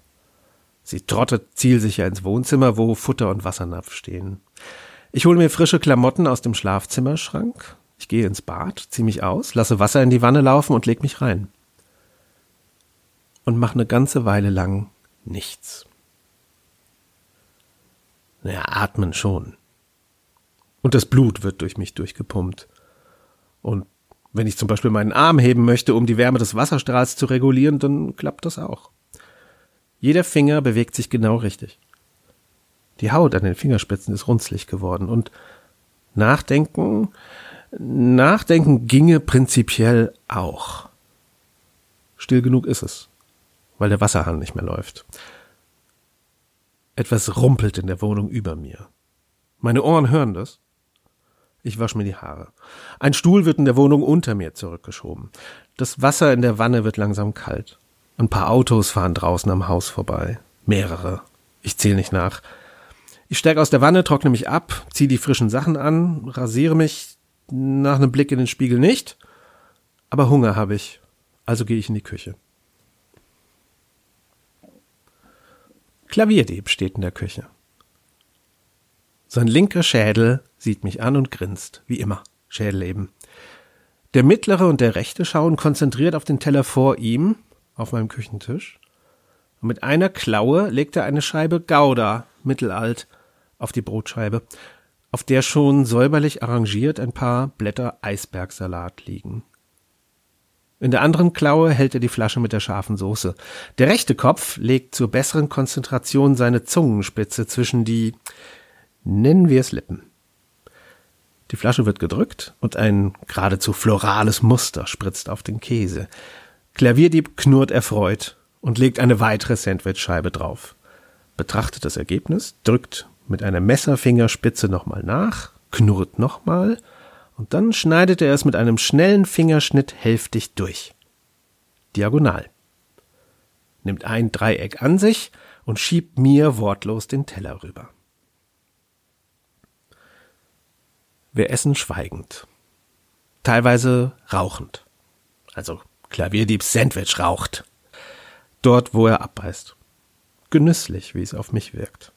Sie trottet zielsicher ins Wohnzimmer, wo Futter und Wassernapf stehen. Ich hole mir frische Klamotten aus dem Schlafzimmerschrank, ich gehe ins Bad, ziehe mich aus, lasse Wasser in die Wanne laufen und leg mich rein. Und mache eine ganze Weile lang nichts. Naja, atmen schon. Und das Blut wird durch mich durchgepumpt. Und wenn ich zum Beispiel meinen Arm heben möchte, um die Wärme des Wasserstrahls zu regulieren, dann klappt das auch. Jeder Finger bewegt sich genau richtig. Die Haut an den Fingerspitzen ist runzlig geworden und Nachdenken Nachdenken ginge prinzipiell auch. Still genug ist es, weil der Wasserhahn nicht mehr läuft. Etwas rumpelt in der Wohnung über mir. Meine Ohren hören das. Ich wasche mir die Haare. Ein Stuhl wird in der Wohnung unter mir zurückgeschoben. Das Wasser in der Wanne wird langsam kalt. Ein paar Autos fahren draußen am Haus vorbei. Mehrere. Ich zähle nicht nach. Ich steige aus der Wanne, trockne mich ab, ziehe die frischen Sachen an, rasiere mich, nach einem Blick in den Spiegel nicht, aber Hunger habe ich, also gehe ich in die Küche. Klavierdieb steht in der Küche. Sein linker Schädel sieht mich an und grinst, wie immer, Schädel eben. Der mittlere und der rechte schauen konzentriert auf den Teller vor ihm, auf meinem Küchentisch. Und mit einer Klaue legt er eine Scheibe Gouda, mittelalt, auf die Brotscheibe auf der schon säuberlich arrangiert ein paar Blätter Eisbergsalat liegen. In der anderen Klaue hält er die Flasche mit der scharfen Soße. Der rechte Kopf legt zur besseren Konzentration seine Zungenspitze zwischen die, nennen wir es Lippen. Die Flasche wird gedrückt und ein geradezu florales Muster spritzt auf den Käse. Klavierdieb knurrt erfreut und legt eine weitere Sandwichscheibe drauf. Betrachtet das Ergebnis, drückt mit einer Messerfingerspitze nochmal nach, knurrt nochmal und dann schneidet er es mit einem schnellen Fingerschnitt hälftig durch. Diagonal. Nimmt ein Dreieck an sich und schiebt mir wortlos den Teller rüber. Wir essen schweigend. Teilweise rauchend. Also Klavierdiebs Sandwich raucht. Dort, wo er abbeißt. Genüsslich, wie es auf mich wirkt.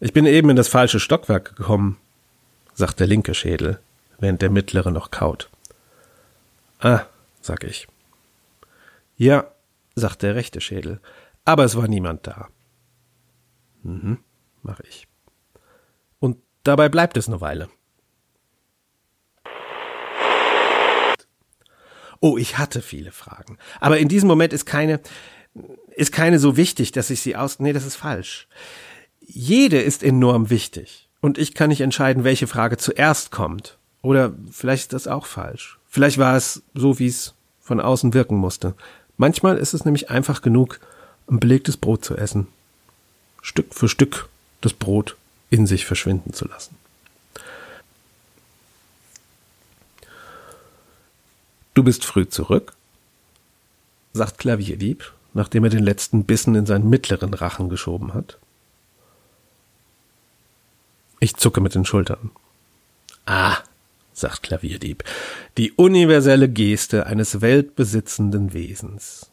Ich bin eben in das falsche Stockwerk gekommen, sagt der linke Schädel, während der mittlere noch kaut. Ah, sag ich. Ja, sagt der rechte Schädel, aber es war niemand da. Mhm, mach ich. Und dabei bleibt es eine Weile. Oh, ich hatte viele Fragen. Aber in diesem Moment ist keine, ist keine so wichtig, dass ich sie aus, nee, das ist falsch jede ist enorm wichtig. Und ich kann nicht entscheiden, welche Frage zuerst kommt. Oder vielleicht ist das auch falsch. Vielleicht war es so, wie es von außen wirken musste. Manchmal ist es nämlich einfach genug, ein belegtes Brot zu essen. Stück für Stück das Brot in sich verschwinden zu lassen. Du bist früh zurück, sagt Klavierdieb, nachdem er den letzten Bissen in seinen mittleren Rachen geschoben hat. Ich zucke mit den Schultern. Ah, sagt Klavierdieb, die universelle Geste eines weltbesitzenden Wesens.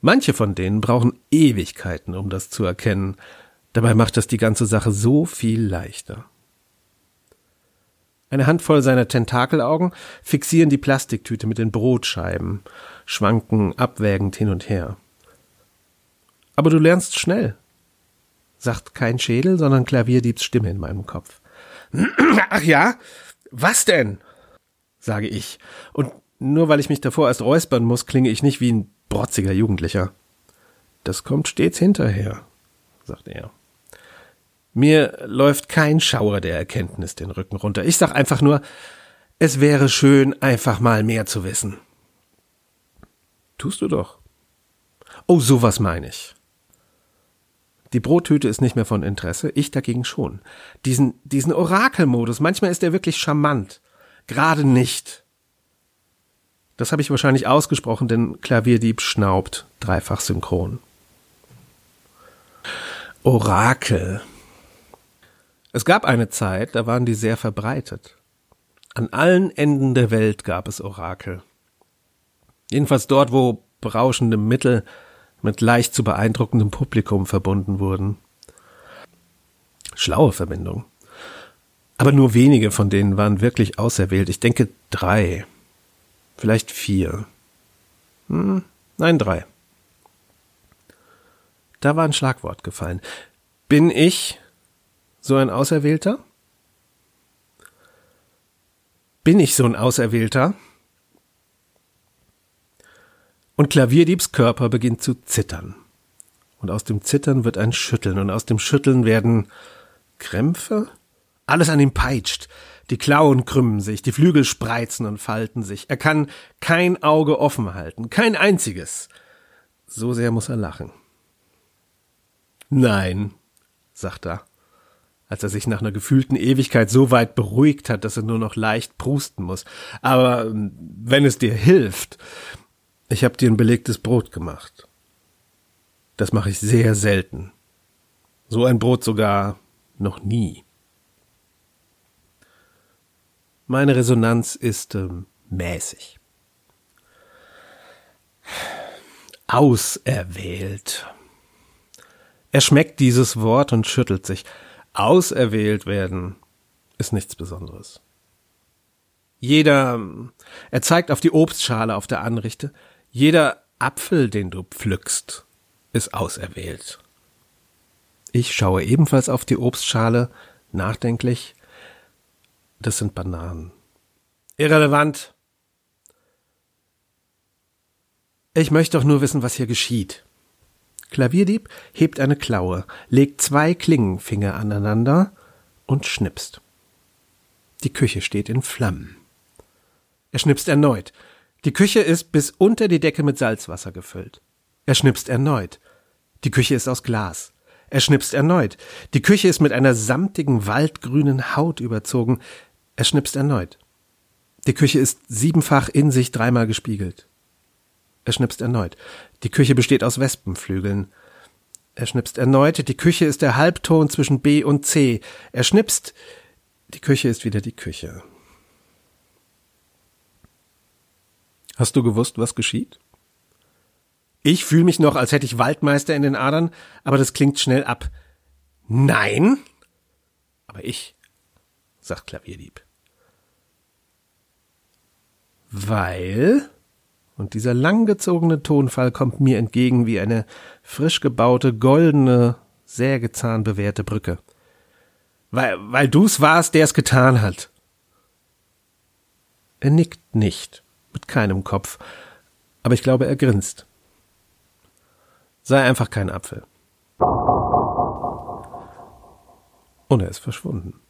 Manche von denen brauchen Ewigkeiten, um das zu erkennen, dabei macht das die ganze Sache so viel leichter. Eine Handvoll seiner Tentakelaugen fixieren die Plastiktüte mit den Brotscheiben, schwanken abwägend hin und her. Aber du lernst schnell, sagt kein Schädel, sondern Klavierdiebs Stimme in meinem Kopf. Ach ja, was denn? sage ich. Und nur weil ich mich davor erst räuspern muss, klinge ich nicht wie ein brotziger Jugendlicher. Das kommt stets hinterher, sagt er. Mir läuft kein Schauer der Erkenntnis den Rücken runter. Ich sag einfach nur, es wäre schön, einfach mal mehr zu wissen. Tust du doch. Oh, sowas meine ich. Die Brottüte ist nicht mehr von Interesse, ich dagegen schon. Diesen, diesen Orakelmodus, manchmal ist er wirklich charmant. Gerade nicht. Das habe ich wahrscheinlich ausgesprochen, denn Klavierdieb schnaubt dreifach synchron. Orakel. Es gab eine Zeit, da waren die sehr verbreitet. An allen Enden der Welt gab es Orakel. Jedenfalls dort, wo berauschende Mittel mit leicht zu beeindruckendem Publikum verbunden wurden. Schlaue Verbindung. Aber nur wenige von denen waren wirklich auserwählt. Ich denke drei. Vielleicht vier. Hm, nein, drei. Da war ein Schlagwort gefallen. Bin ich so ein Auserwählter? Bin ich so ein Auserwählter? Und Klavierdiebs Körper beginnt zu zittern. Und aus dem Zittern wird ein Schütteln, und aus dem Schütteln werden Krämpfe? Alles an ihm peitscht. Die Klauen krümmen sich, die Flügel spreizen und falten sich. Er kann kein Auge offen halten, kein einziges. So sehr muss er lachen. Nein, sagt er, als er sich nach einer gefühlten Ewigkeit so weit beruhigt hat, dass er nur noch leicht prusten muss. Aber ähm, wenn es dir hilft, ich habe dir ein belegtes Brot gemacht. Das mache ich sehr selten. So ein Brot sogar noch nie. Meine Resonanz ist ähm, mäßig. Auserwählt. Er schmeckt dieses Wort und schüttelt sich. Auserwählt werden ist nichts Besonderes. Jeder, er zeigt auf die Obstschale auf der Anrichte, jeder Apfel, den du pflückst, ist auserwählt. Ich schaue ebenfalls auf die Obstschale, nachdenklich. Das sind Bananen. Irrelevant. Ich möchte doch nur wissen, was hier geschieht. Klavierdieb hebt eine Klaue, legt zwei Klingenfinger aneinander und schnipst. Die Küche steht in Flammen. Er schnipst erneut. Die Küche ist bis unter die Decke mit Salzwasser gefüllt. Er schnipst erneut. Die Küche ist aus Glas. Er schnipst erneut. Die Küche ist mit einer samtigen, waldgrünen Haut überzogen. Er schnipst erneut. Die Küche ist siebenfach in sich dreimal gespiegelt. Er schnipst erneut. Die Küche besteht aus Wespenflügeln. Er schnipst erneut. Die Küche ist der Halbton zwischen B und C. Er schnipst. Die Küche ist wieder die Küche. Hast du gewusst, was geschieht? Ich fühle mich noch, als hätte ich Waldmeister in den Adern, aber das klingt schnell ab. Nein? Aber ich, sagt Klavierdieb. Weil und dieser langgezogene Tonfall kommt mir entgegen wie eine frisch gebaute, goldene, sägezahnbewehrte Brücke. Weil, weil du's warst, der es getan hat. Er nickt nicht, mit keinem Kopf, aber ich glaube, er grinst. Sei einfach kein Apfel. Und er ist verschwunden.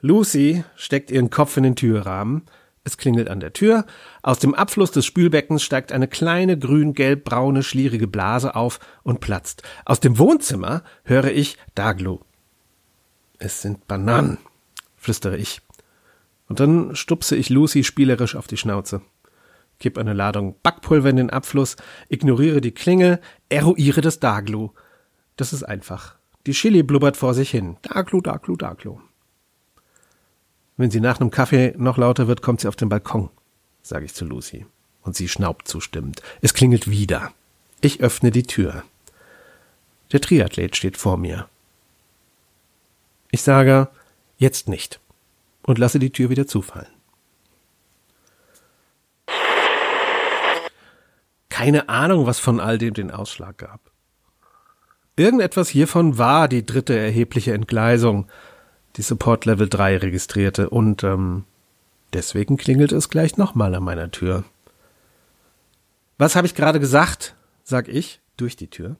Lucy steckt ihren Kopf in den Türrahmen. Es klingelt an der Tür. Aus dem Abfluss des Spülbeckens steigt eine kleine grün-gelb-braune schlierige Blase auf und platzt. Aus dem Wohnzimmer höre ich Daglo. Es sind Bananen. Flüstere ich. Und dann stupse ich Lucy spielerisch auf die Schnauze. Kipp eine Ladung Backpulver in den Abfluss, ignoriere die Klingel, eruiere das Daglu. Das ist einfach. Die Chili blubbert vor sich hin. Daglu, Daglu, Daglu. Wenn sie nach einem Kaffee noch lauter wird, kommt sie auf den Balkon, sage ich zu Lucy. Und sie schnaubt zustimmend. Es klingelt wieder. Ich öffne die Tür. Der Triathlet steht vor mir. Ich sage, jetzt nicht. Und lasse die Tür wieder zufallen. Keine Ahnung, was von all dem den Ausschlag gab. Irgendetwas hiervon war die dritte erhebliche Entgleisung, die Support Level 3 registrierte, und ähm, deswegen klingelt es gleich nochmal an meiner Tür. Was habe ich gerade gesagt? sag ich durch die Tür.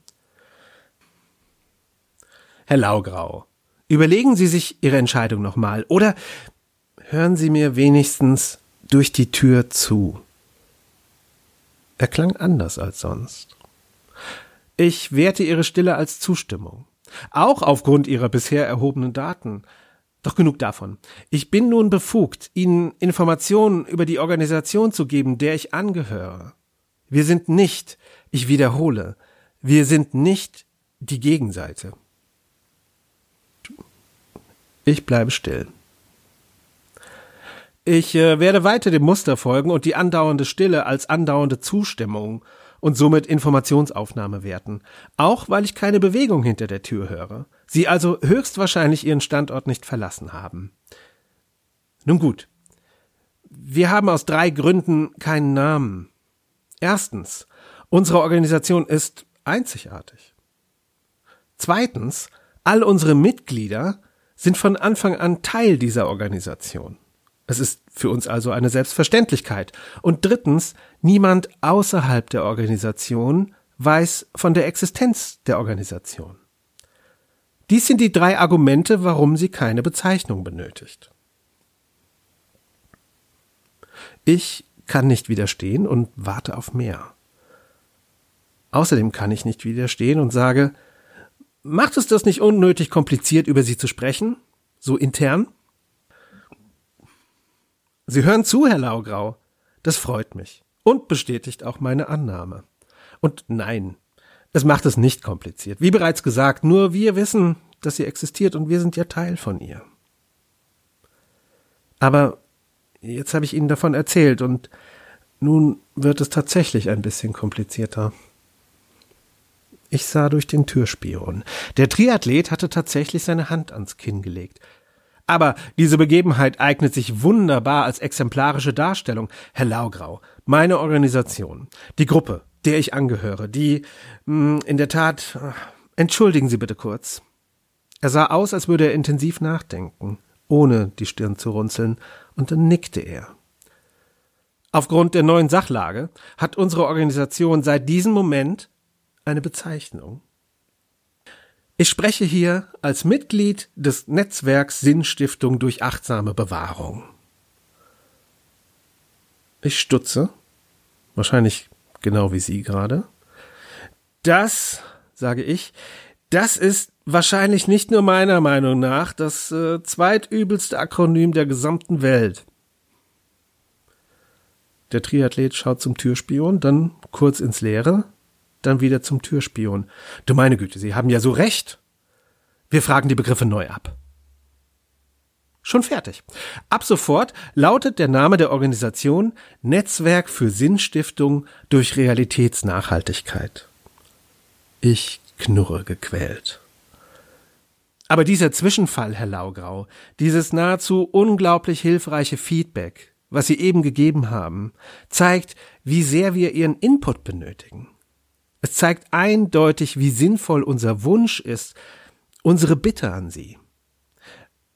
Herr Laugrau, überlegen Sie sich Ihre Entscheidung nochmal oder hören Sie mir wenigstens durch die Tür zu. Er klang anders als sonst. Ich werte Ihre Stille als Zustimmung, auch aufgrund Ihrer bisher erhobenen Daten. Doch genug davon. Ich bin nun befugt, Ihnen Informationen über die Organisation zu geben, der ich angehöre. Wir sind nicht, ich wiederhole, wir sind nicht die Gegenseite. Ich bleibe still. Ich äh, werde weiter dem Muster folgen und die andauernde Stille als andauernde Zustimmung und somit Informationsaufnahme werten, auch weil ich keine Bewegung hinter der Tür höre, sie also höchstwahrscheinlich ihren Standort nicht verlassen haben. Nun gut. Wir haben aus drei Gründen keinen Namen. Erstens, unsere Organisation ist einzigartig. Zweitens, all unsere Mitglieder sind von Anfang an Teil dieser Organisation. Es ist für uns also eine Selbstverständlichkeit. Und drittens, niemand außerhalb der Organisation weiß von der Existenz der Organisation. Dies sind die drei Argumente, warum sie keine Bezeichnung benötigt. Ich kann nicht widerstehen und warte auf mehr. Außerdem kann ich nicht widerstehen und sage, macht es das nicht unnötig kompliziert, über sie zu sprechen? So intern? Sie hören zu, Herr Laugrau. Das freut mich und bestätigt auch meine Annahme. Und nein, es macht es nicht kompliziert. Wie bereits gesagt, nur wir wissen, dass sie existiert und wir sind ja Teil von ihr. Aber Jetzt habe ich Ihnen davon erzählt und nun wird es tatsächlich ein bisschen komplizierter. Ich sah durch den Türspion. Der Triathlet hatte tatsächlich seine Hand ans Kinn gelegt. Aber diese Begebenheit eignet sich wunderbar als exemplarische Darstellung. Herr Laugrau, meine Organisation, die Gruppe, der ich angehöre, die mh, hm, in der Tat. Entschuldigen Sie bitte kurz. Er sah aus, als würde er intensiv nachdenken, ohne die Stirn zu runzeln, und dann nickte er. Aufgrund der neuen Sachlage hat unsere Organisation seit diesem Moment eine Bezeichnung. Ich spreche hier als Mitglied des Netzwerks Sinnstiftung durch achtsame Bewahrung. Ich stutze, wahrscheinlich genau wie Sie gerade. Das, sage ich, das ist wahrscheinlich nicht nur meiner Meinung nach das äh, zweitübelste Akronym der gesamten Welt. Der Triathlet schaut zum Türspion, dann kurz ins Leere, dann wieder zum Türspion. Du meine Güte, Sie haben ja so recht. Wir fragen die Begriffe neu ab. Schon fertig. Ab sofort lautet der Name der Organisation Netzwerk für Sinnstiftung durch Realitätsnachhaltigkeit. Ich knurre gequält. Aber dieser Zwischenfall, Herr Laugrau, dieses nahezu unglaublich hilfreiche Feedback, was Sie eben gegeben haben, zeigt, wie sehr wir Ihren Input benötigen. Es zeigt eindeutig, wie sinnvoll unser Wunsch ist, unsere Bitte an Sie.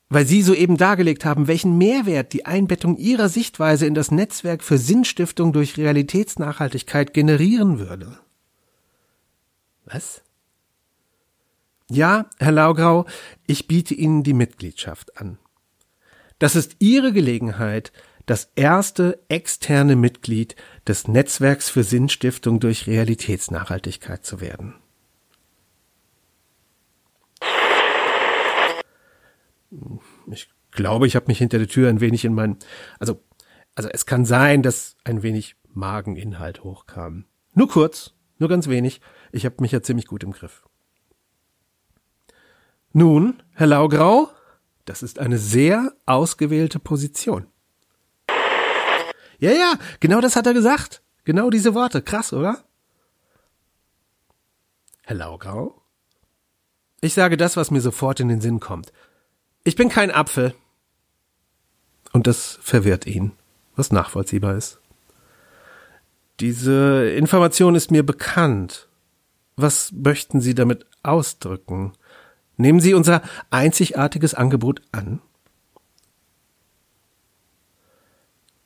Weil Sie soeben dargelegt haben, welchen Mehrwert die Einbettung Ihrer Sichtweise in das Netzwerk für Sinnstiftung durch Realitätsnachhaltigkeit generieren würde. Was? Ja, Herr Laugrau, ich biete Ihnen die Mitgliedschaft an. Das ist Ihre Gelegenheit, das erste externe Mitglied des Netzwerks für Sinnstiftung durch Realitätsnachhaltigkeit zu werden. Ich glaube, ich habe mich hinter der Tür ein wenig in mein, also, also es kann sein, dass ein wenig Mageninhalt hochkam. Nur kurz, nur ganz wenig. Ich habe mich ja ziemlich gut im Griff. Nun, Herr Laugrau, das ist eine sehr ausgewählte Position. Ja, ja, genau das hat er gesagt. Genau diese Worte. Krass, oder? Herr Laugrau? Ich sage das, was mir sofort in den Sinn kommt. Ich bin kein Apfel. Und das verwirrt ihn, was nachvollziehbar ist. Diese Information ist mir bekannt. Was möchten Sie damit ausdrücken? Nehmen Sie unser einzigartiges Angebot an?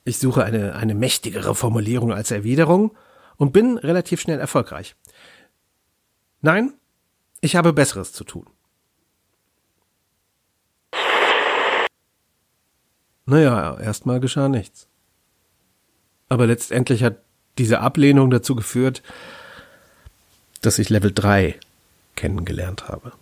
Ich suche eine, eine mächtigere Formulierung als Erwiderung und bin relativ schnell erfolgreich. Nein, ich habe Besseres zu tun. Naja, erstmal geschah nichts. Aber letztendlich hat diese Ablehnung dazu geführt, dass ich Level 3 kennengelernt habe.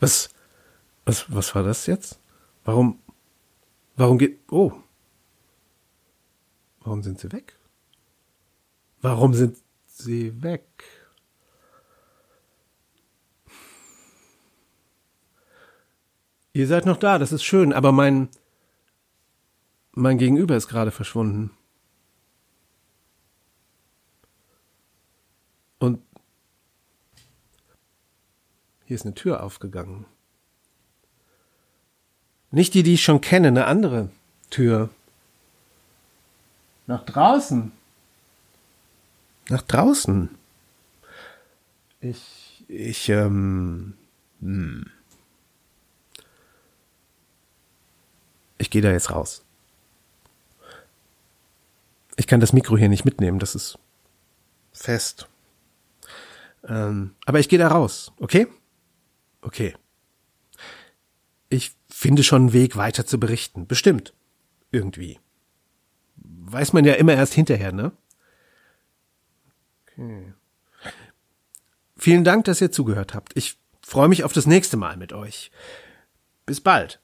Was, was, was war das jetzt? Warum, warum geht, oh. Warum sind sie weg? Warum sind sie weg? Ihr seid noch da, das ist schön, aber mein, mein Gegenüber ist gerade verschwunden. Und hier ist eine Tür aufgegangen. Nicht die, die ich schon kenne, eine andere Tür. Nach draußen. Nach draußen. Ich, ich, ähm, hm. Ich gehe da jetzt raus. Ich kann das Mikro hier nicht mitnehmen, das ist fest. Ähm, aber ich gehe da raus, okay? Okay. Ich finde schon einen Weg, weiter zu berichten. Bestimmt. Irgendwie. Weiß man ja immer erst hinterher, ne? Okay. Vielen Dank, dass ihr zugehört habt. Ich freue mich auf das nächste Mal mit euch. Bis bald.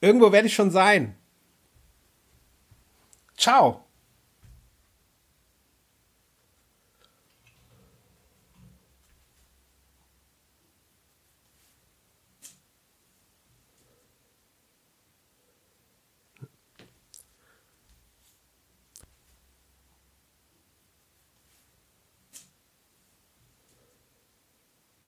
Irgendwo werde ich schon sein. Ciao.